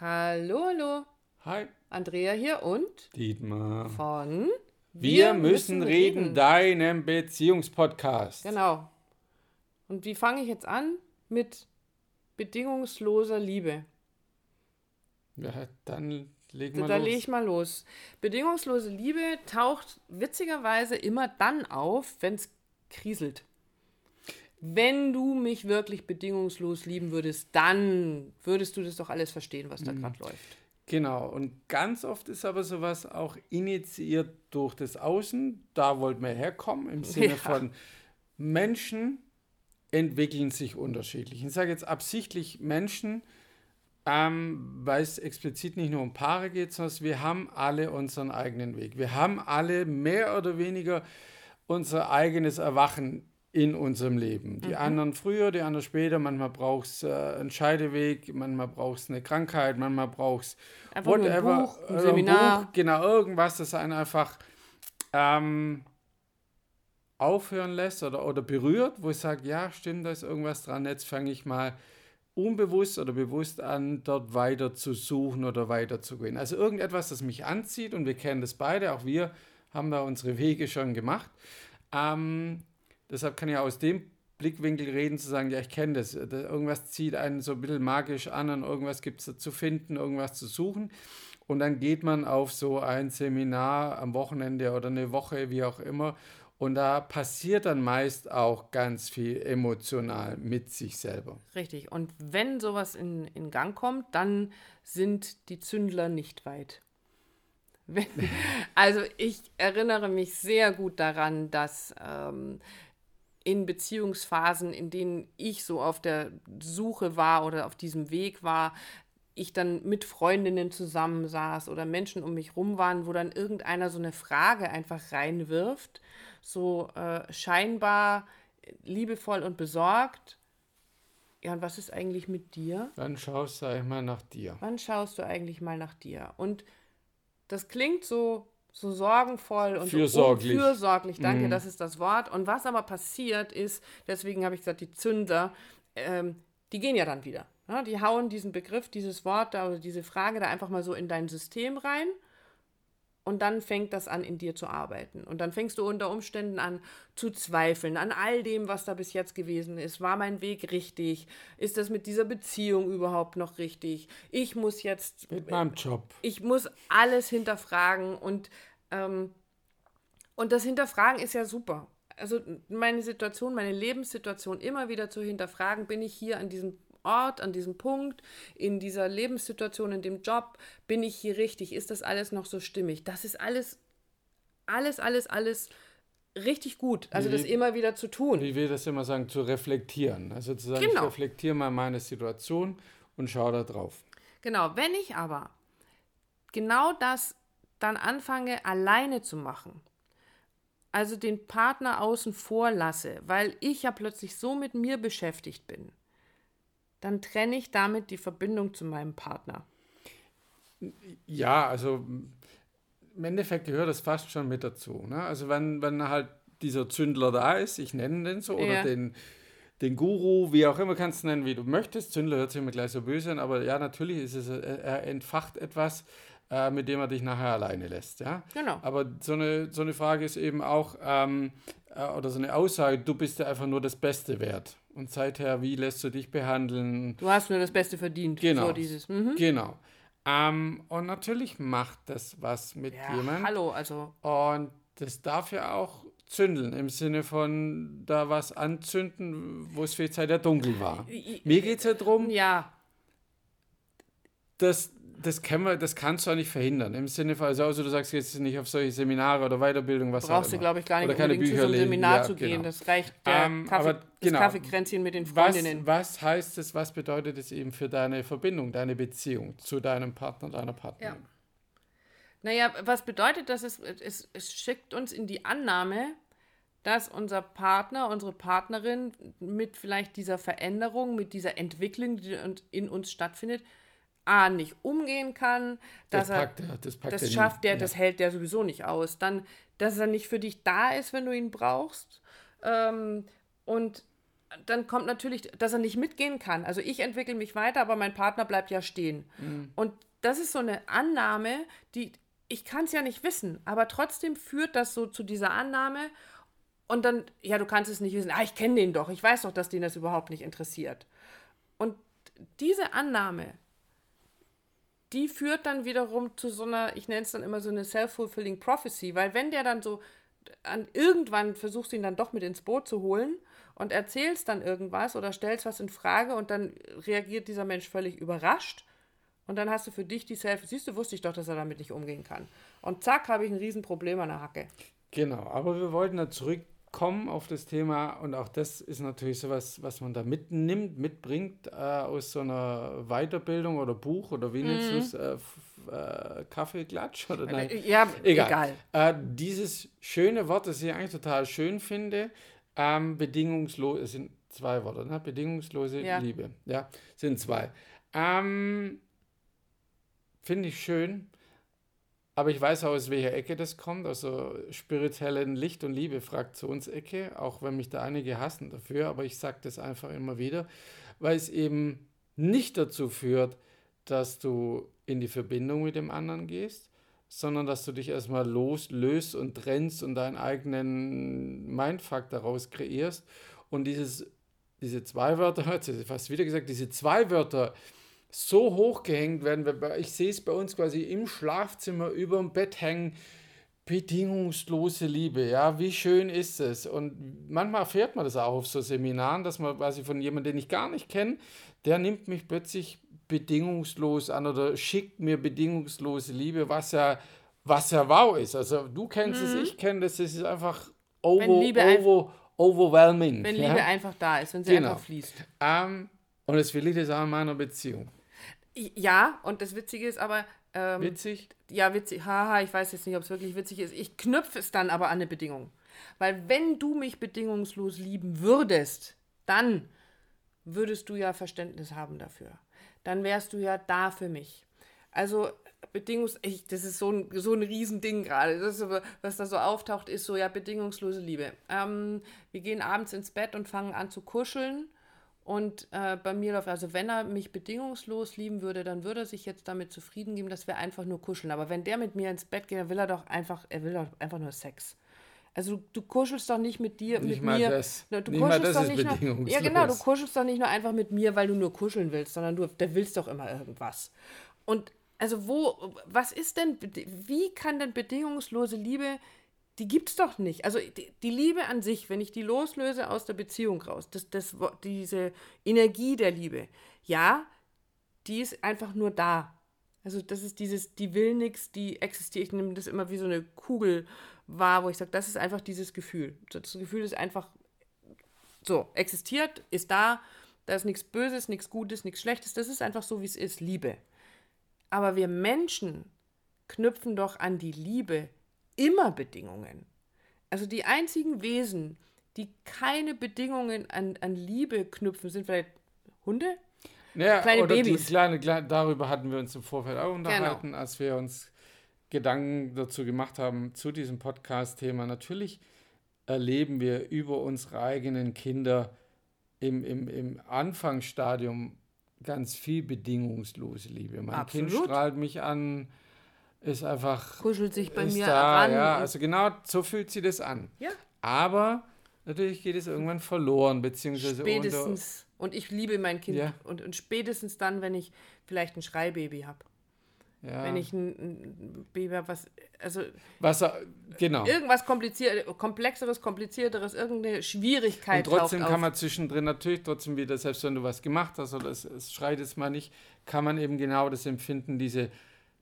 Hallo, hallo. Hi. Andrea hier und Dietmar. von Wir, müssen, reden, deinem Beziehungspodcast. Genau. Und wie fange ich jetzt an? Mit bedingungsloser Liebe. Ja, dann legen Da, wir da los. lege ich mal los. Bedingungslose Liebe taucht witzigerweise immer dann auf, wenn es kriselt. Wenn du mich wirklich bedingungslos lieben würdest, dann würdest du das doch alles verstehen, was da Mhm. gerade läuft. Genau. Und ganz oft ist aber sowas auch initiiert durch das Außen. Da wollten wir herkommen, im Sinne Ja. von Menschen entwickeln sich unterschiedlich. Ich sage jetzt absichtlich Menschen, ähm, weil es explizit nicht nur um Paare geht, sondern wir haben alle unseren eigenen Weg. Wir haben alle mehr oder weniger unser eigenes Erwachen in unserem Leben. Die anderen früher, die anderen später. Manchmal braucht es äh, einen Scheideweg, manchmal braucht es eine Krankheit, manchmal braucht es nur ein Buch, ein Seminar. genau, irgendwas, das einen einfach ähm, aufhören lässt oder, oder berührt, wo ich sage, ja, stimmt, da ist irgendwas dran, jetzt fange ich mal unbewusst oder bewusst an, dort weiter zu suchen oder weiter zu gehen. Also irgendetwas, das mich anzieht und wir kennen das beide, auch wir haben da unsere Wege schon gemacht. Ähm, deshalb kann ich aus dem Blickwinkel reden, zu sagen, ja, ich kenne das. Da- Irgendwas zieht einen so ein bisschen magisch an und irgendwas gibt es zu finden, irgendwas zu suchen. Und dann geht man auf so ein Seminar am Wochenende oder eine Woche, wie auch immer. Und da passiert dann meist auch ganz viel emotional mit sich selber. Richtig. Und wenn sowas in, in Gang kommt, dann sind die Zündler nicht weit. Wenn, also ich erinnere mich sehr gut daran, dass ähm, in Beziehungsphasen, in denen ich so auf der Suche war oder auf diesem Weg war, ich dann mit Freundinnen zusammensaß oder Menschen um mich rum waren, wo dann irgendeiner so eine Frage einfach reinwirft, so äh, scheinbar liebevoll und besorgt. Ja, und was ist eigentlich mit dir? Dann schaust du einmal nach dir. Wann schaust du eigentlich mal nach dir? Und das klingt so, so sorgenvoll und Fürsorglich. so fürsorglich. Danke, Mhm. das ist das Wort. Und was aber passiert ist, deswegen habe ich gesagt, die Zünder, ähm, die gehen ja dann wieder. Ja, die hauen diesen Begriff, dieses Wort da oder diese Frage da einfach mal so in dein System rein. Und dann fängt das an, in dir zu arbeiten. Und dann fängst du unter Umständen an zu zweifeln an all dem, was da bis jetzt gewesen ist. War mein Weg richtig? Ist das mit dieser Beziehung überhaupt noch richtig? Ich muss jetzt Mit meinem Job. ich muss alles hinterfragen und, ähm, und das Hinterfragen ist ja super. Also meine Situation, meine Lebenssituation immer wieder zu hinterfragen, bin ich hier an diesem Ort, an diesem Punkt, in dieser Lebenssituation, in dem Job, bin ich hier richtig? Ist das alles noch so stimmig? Das ist alles, alles, alles, alles richtig gut. Also das Wie- immer wieder zu tun. Wie wir das immer sagen, zu reflektieren. Also zu sagen, Genau. ich reflektiere mal meine Situation und schaue da drauf. Genau, wenn ich aber genau das dann anfange alleine zu machen, also den Partner außen vor lasse, weil ich ja plötzlich so mit mir beschäftigt bin, dann trenne ich damit die Verbindung zu meinem Partner. Ja, also im Endeffekt gehört das fast schon mit dazu. Ne? Also wenn, wenn halt dieser Zündler da ist, ich nenne den so, oder Ja. den, den Guru, wie auch immer kannst du nennen, wie du möchtest. Zündler hört sich immer gleich so böse an, aber ja, natürlich ist es, er entfacht etwas, äh, mit dem er dich nachher alleine lässt. Ja? Genau. Aber so eine, so eine Frage ist eben auch, ähm, äh, oder so eine Aussage, du bist ja einfach nur das Beste wert. Und seither, wie lässt du dich behandeln? Du hast nur das Beste verdient. Genau. So dieses, mhm. Genau. Ähm, und natürlich macht das was mit Ja, jemand. hallo, also Und das darf ja auch zündeln, im Sinne von da was anzünden, wo es viel Zeit ja dunkel war. Mir geht es ja darum, ja, das, das, kann man, das kannst du auch nicht verhindern. Im Sinne von, also außer du sagst jetzt nicht auf solche Seminare oder Weiterbildung, was brauchst auch du, glaube ich, gar nicht Oder keine unbedingt zu so Bücher einem. Seminar Ja, zu gehen. genau. Das reicht der Ähm, Kaffee, aber das genau. Kaffeekränzchen mit den Was, Freundinnen. was heißt es, was bedeutet es eben für deine Verbindung, deine Beziehung zu deinem Partner, deiner Partnerin? Naja, was bedeutet das? Es, es, es schickt uns in die Annahme, dass unser Partner, unsere Partnerin mit vielleicht dieser Veränderung, mit dieser Entwicklung, die in uns stattfindet, A, nicht umgehen kann, dass Das er packt er, das packt das er schafft der, Ja. das hält der sowieso nicht aus. Dann, dass er nicht für dich da ist, wenn du ihn brauchst. Ähm, und dann kommt natürlich, dass er nicht mitgehen kann. Also ich entwickle mich weiter, aber mein Partner bleibt ja stehen. Mhm. Und das ist so eine Annahme, die ich kann es ja nicht wissen, aber trotzdem führt das so zu dieser Annahme. Und dann, ja, du kannst es nicht wissen. Ah, ich kenne den doch. Ich weiß doch, dass den das überhaupt nicht interessiert. Und diese Annahme, die führt dann wiederum zu so einer, ich nenne es dann immer so eine self-fulfilling prophecy, weil wenn der dann so an, irgendwann versuchst ihn dann doch mit ins Boot zu holen und erzählst dann irgendwas oder stellst was in Frage und dann reagiert dieser Mensch völlig überrascht und dann hast du für dich die Self, siehst du, wusste ich doch, dass er damit nicht umgehen kann. Und zack, habe ich ein Riesenproblem an der Hacke. Genau, aber wir wollten da zurückkommen auf das Thema und auch das ist natürlich sowas, was man da mitnimmt, mitbringt äh, aus so einer Weiterbildung oder Buch oder du es, äh, äh, Kaffeeklatsch oder nein? Ja, Egal. egal. Äh, dieses schöne Wort, das ich eigentlich total schön finde, ähm, bedingungslos, es sind zwei Worte, ne? bedingungslose Ja. Liebe, ja, sind zwei. Ähm, finde ich schön, aber ich weiß auch, aus welcher Ecke das kommt, also spirituellen Licht- und Liebe-Fraktionsecke, auch wenn mich da einige hassen dafür, aber ich sage das einfach immer wieder, weil es eben nicht dazu führt, dass du in die Verbindung mit dem anderen gehst, sondern dass du dich erstmal loslöst und trennst und deinen eigenen Mindfuck daraus kreierst. Und dieses, diese zwei Wörter, fast wieder gesagt, diese zwei Wörter so hochgehängt werden, weil ich sehe es bei uns quasi im Schlafzimmer über dem Bett hängen, bedingungslose Liebe, ja, wie schön ist es? Und manchmal erfährt man das auch auf so Seminaren, dass man quasi von jemandem, den ich gar nicht kenne, der nimmt mich plötzlich bedingungslos an oder schickt mir bedingungslose Liebe, was ja, was ja wow ist. Also du kennst es, ich kenne das, es ist einfach over, over, overwhelming. Wenn ja? Liebe einfach da ist, wenn sie Genau. einfach fließt. Ähm, und das will ich das auch in meiner Beziehung. Ja, und das Witzige ist aber, ähm, Witzig? ja, witzig, haha, ich weiß jetzt nicht, ob es wirklich witzig ist. Ich knüpfe es dann aber an eine Bedingung. Weil wenn du mich bedingungslos lieben würdest, dann würdest du ja Verständnis haben dafür. Dann wärst du ja da für mich. Also bedingungs, ich, das ist so ein, so ein Riesending gerade. Das was da so auftaucht, ist so, ja, bedingungslose Liebe. Ähm, wir gehen abends ins Bett und fangen an zu kuscheln. Und äh, bei mir läuft, also wenn er mich bedingungslos lieben würde, dann würde er sich jetzt damit zufrieden geben, dass wir einfach nur kuscheln. Aber wenn der mit mir ins Bett geht, dann will er doch einfach, er will doch einfach nur Sex. Also du, kuschelst doch nicht mit dir, Nicht mit mal mir. das. Du Nicht mal kuschelst das doch ist nicht nur. Ja, genau, du kuschelst doch nicht nur einfach mit mir, weil du nur kuscheln willst, sondern du der willst doch immer irgendwas. Und also wo, was ist denn, wie kann denn bedingungslose Liebe, die gibt's doch nicht. Also die, die Liebe an sich, wenn ich die loslöse aus der Beziehung raus, das, das, diese Energie der Liebe, ja, die ist einfach nur da. Also das ist dieses, die will nix, die existiert, ich nehme das immer wie so eine Kugel wahr, wo ich sage, das ist einfach dieses Gefühl. Das Gefühl ist einfach so, existiert, ist da, da ist nichts Böses, nichts Gutes, nichts Schlechtes, das ist einfach so, wie es ist, Liebe. Aber wir Menschen knüpfen doch an die Liebe immer Bedingungen. Also die einzigen Wesen, die keine Bedingungen an, an Liebe knüpfen, sind vielleicht Hunde? Ja, Kleine oder Babys. Kleine, kleine, darüber hatten wir uns im Vorfeld auch unterhalten, als wir uns Gedanken dazu gemacht haben zu diesem Podcast-Thema. Natürlich erleben wir über unsere eigenen Kinder im, im, im Anfangsstadium ganz viel bedingungslose Liebe. Mein Kind Absolut. strahlt mich an, ist einfach Kuschelt sich bei mir da, ran. ja, also genau so fühlt sie das an. ja, Aber natürlich geht es irgendwann verloren, beziehungsweise spätestens. Und ich liebe mein Kind. Ja. Und, und spätestens dann, wenn ich vielleicht ein Schreibaby habe. ja, Wenn ich ein, ein Baby habe, was. Also was er, genau. irgendwas kompliziert, komplexeres, komplizierteres, irgendeine Schwierigkeit Und trotzdem kann man zwischendrin natürlich trotzdem wieder, selbst wenn du was gemacht hast oder es, es schreit jetzt mal nicht, kann man eben genau das empfinden, diese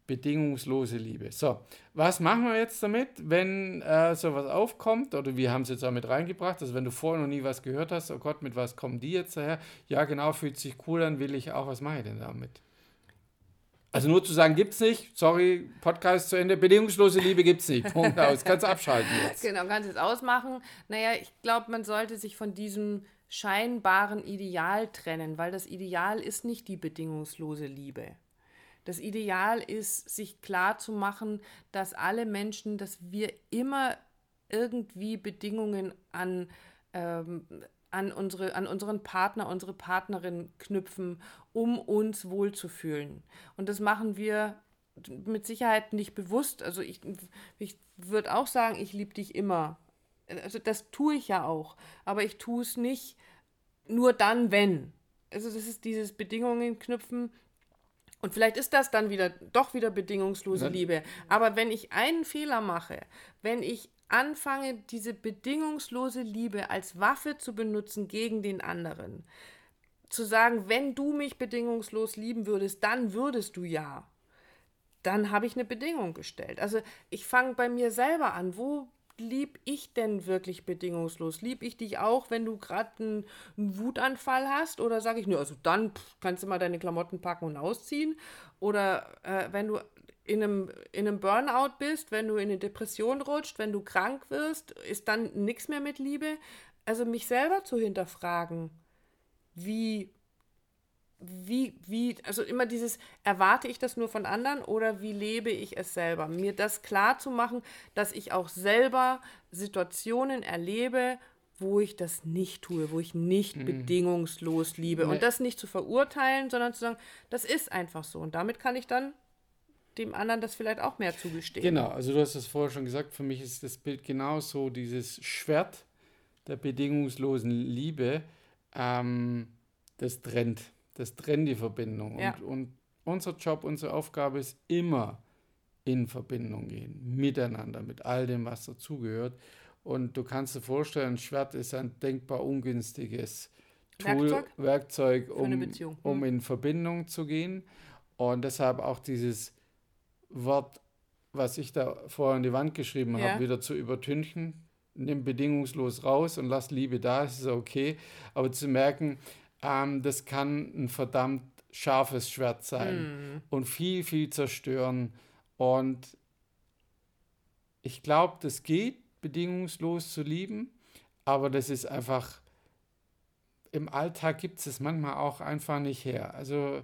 bedingungslose Liebe. So, was machen wir jetzt damit, wenn äh, sowas aufkommt? Oder wir haben es jetzt auch mit reingebracht, also wenn du vorher noch nie was gehört hast, oh Gott, mit was kommen die jetzt daher? Ja, genau, fühlt sich cool an, will ich auch, was mache ich denn damit? Also nur zu sagen, gibt's nicht, sorry, Podcast zu Ende, bedingungslose Liebe gibt's nicht. Punkt aus, kannst abschalten jetzt. Genau, kannst jetzt ausmachen. Naja, ich glaube, man sollte sich von diesem scheinbaren Ideal trennen, weil das Ideal ist nicht die bedingungslose Liebe. Das Ideal ist, sich klar zu machen, dass alle Menschen, dass wir immer irgendwie Bedingungen an, ähm, an, unsere, an unseren Partner, unsere Partnerin knüpfen, um uns wohlzufühlen. Und das machen wir mit Sicherheit nicht bewusst. Also ich, ich würde auch sagen, ich liebe dich immer. Also das tue ich ja auch. Aber ich tue es nicht nur dann, wenn. Also das ist dieses Bedingungen knüpfen. Und vielleicht ist das dann wieder doch wieder bedingungslose Liebe. Aber wenn ich einen Fehler mache, wenn ich anfange, diese bedingungslose Liebe als Waffe zu benutzen gegen den anderen, zu sagen, wenn du mich bedingungslos lieben würdest, dann würdest du ja, dann habe ich eine Bedingung gestellt. Also ich fange bei mir selber an, wo lieb ich denn wirklich bedingungslos? Lieb ich dich auch, wenn du gerade einen, Wutanfall hast? Oder sage ich, nur, also dann pff, kannst du mal deine Klamotten packen und ausziehen? Oder äh, wenn du in einem, in einem Burnout bist, wenn du in eine Depression rutscht, wenn du krank wirst, ist dann nichts mehr mit Liebe. Also mich selber zu hinterfragen, wie, wie, wie, also immer dieses, erwarte ich das nur von anderen oder wie lebe ich es selber? Mir das klar zu machen, dass ich auch selber Situationen erlebe, wo ich das nicht tue, wo ich nicht mhm. bedingungslos liebe. Nee. Und das nicht zu verurteilen, sondern zu sagen, das ist einfach so. Und damit kann ich dann dem anderen das vielleicht auch mehr zugestehen. Genau, also du hast es vorher schon gesagt, für mich ist das Bild genauso dieses Schwert der bedingungslosen Liebe, ähm, das trennt, das trennt die Verbindung. Ja. Und, und unser Job, unsere Aufgabe ist immer in Verbindung gehen, miteinander, mit all dem, was dazugehört. Und du kannst dir vorstellen, ein Schwert ist ein denkbar ungünstiges Tool, Werkzeug, Werkzeug um, um hm. in Verbindung zu gehen. Und deshalb auch dieses Wort, was ich da vorher an die Wand geschrieben ja. habe, wieder zu übertünchen. Nimm bedingungslos raus und lass Liebe da, ist okay. Aber zu merken, ähm, das kann ein verdammt scharfes Schwert sein mm. und viel, viel zerstören. Und ich glaube, das geht, bedingungslos zu lieben, aber das ist einfach, im Alltag gibt es es manchmal auch einfach nicht her. Also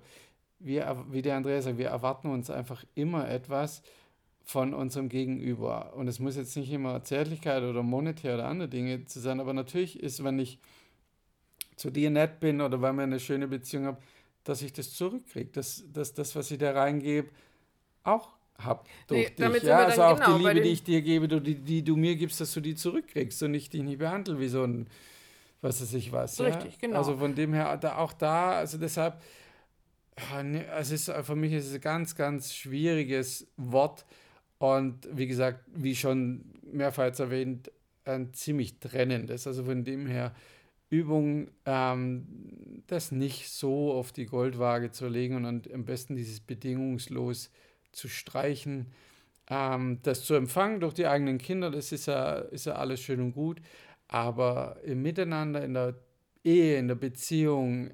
wir, wie der Andreas sagt, wir erwarten uns einfach immer etwas von unserem Gegenüber. Und es muss jetzt nicht immer Zärtlichkeit oder monetär oder andere Dinge zu sein, aber natürlich ist, wenn ich zu dir nett bin oder wenn wir eine schöne Beziehung haben, dass ich das zurückkriege, dass, dass das, was ich da reingebe, auch habe durch nee, dich. Ja, also auch genau, die Liebe, die ich dir gebe, die, die du mir gibst, dass du die zurückkriegst und ich dich nicht behandle wie so ein, was weiß ich was. Richtig, ja? genau. Also von dem her, da, auch da, also deshalb, es ist für mich ist es ein ganz, ganz schwieriges Wort und wie gesagt, wie schon mehrfach erwähnt, ein ziemlich trennendes. Also von dem her Übung, ähm, das nicht so auf die Goldwaage zu legen und am besten dieses bedingungslos zu streichen. Ähm, das zu empfangen durch die eigenen Kinder, das ist ja, ist ja alles schön und gut. Aber im Miteinander, in der Ehe, in der Beziehung,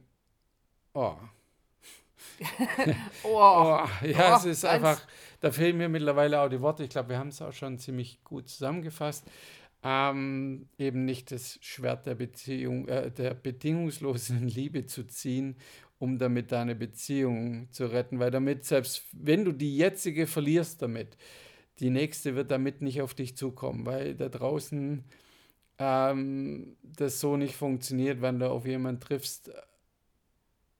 oh, oh, oh, ja, oh, es ist einfach, da fehlen mir mittlerweile auch die Worte. Ich glaube, wir haben es auch schon ziemlich gut zusammengefasst. Ähm, eben nicht das Schwert der Beziehung, äh, der bedingungslosen Liebe zu ziehen, um damit deine Beziehung zu retten, weil damit, selbst wenn du die jetzige verlierst damit, die nächste wird damit nicht auf dich zukommen, weil da draußen ähm, das so nicht funktioniert, wenn du auf jemanden triffst,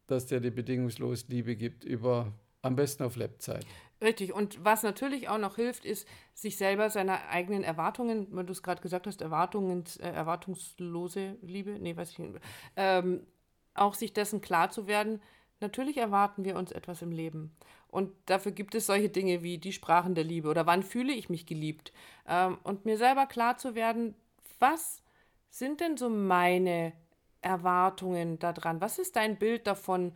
dass der dir bedingungslos Liebe gibt, über am besten auf Lebzeit. Richtig. Und was natürlich auch noch hilft, ist, sich selber seine eigenen Erwartungen, wenn du es gerade gesagt hast, Erwartungen, äh, erwartungslose Liebe, nee, weiß ich nicht, ähm, auch sich dessen klar zu werden, natürlich erwarten wir uns etwas im Leben. Und dafür gibt es solche Dinge wie die Sprachen der Liebe oder wann fühle ich mich geliebt. Ähm, und mir selber klar zu werden, was sind denn so meine Erwartungen daran? Was ist dein Bild davon,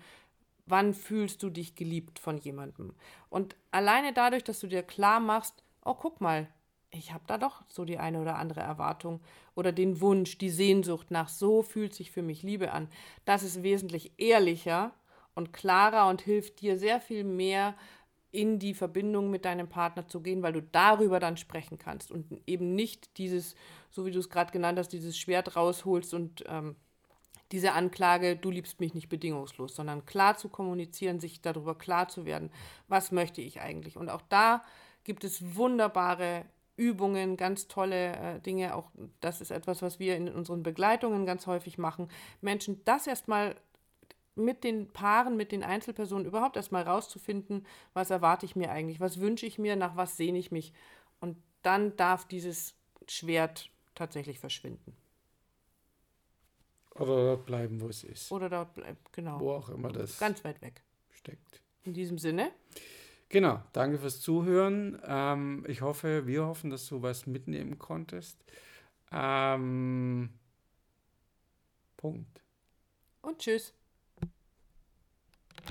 wann fühlst du dich geliebt von jemandem? Und alleine dadurch, dass du dir klar machst, oh, guck mal, ich habe da doch so die eine oder andere Erwartung oder den Wunsch, die Sehnsucht nach, so fühlt sich für mich Liebe an. Das ist wesentlich ehrlicher und klarer und hilft dir sehr viel mehr in die Verbindung mit deinem Partner zu gehen, weil du darüber dann sprechen kannst und eben nicht dieses, so wie du es gerade genannt hast, dieses Schwert rausholst und ähm, diese Anklage, du liebst mich nicht bedingungslos, sondern klar zu kommunizieren, sich darüber klar zu werden, was möchte ich eigentlich. Und auch da gibt es wunderbare Übungen, ganz tolle äh, Dinge. Auch das ist etwas, was wir in unseren Begleitungen ganz häufig machen. Menschen das erstmal mit den Paaren, mit den Einzelpersonen überhaupt erstmal rauszufinden, was erwarte ich mir eigentlich, was wünsche ich mir, nach was sehne ich mich. Und dann darf dieses Schwert tatsächlich verschwinden. Oder dort bleiben, wo es ist. Oder dort bleibt, genau. Wo auch immer das Ganz weit weg. steckt. In diesem Sinne, Genau, danke fürs Zuhören. Ähm, ich hoffe, wir hoffen, dass du was mitnehmen konntest. Ähm, Punkt. und tschüss.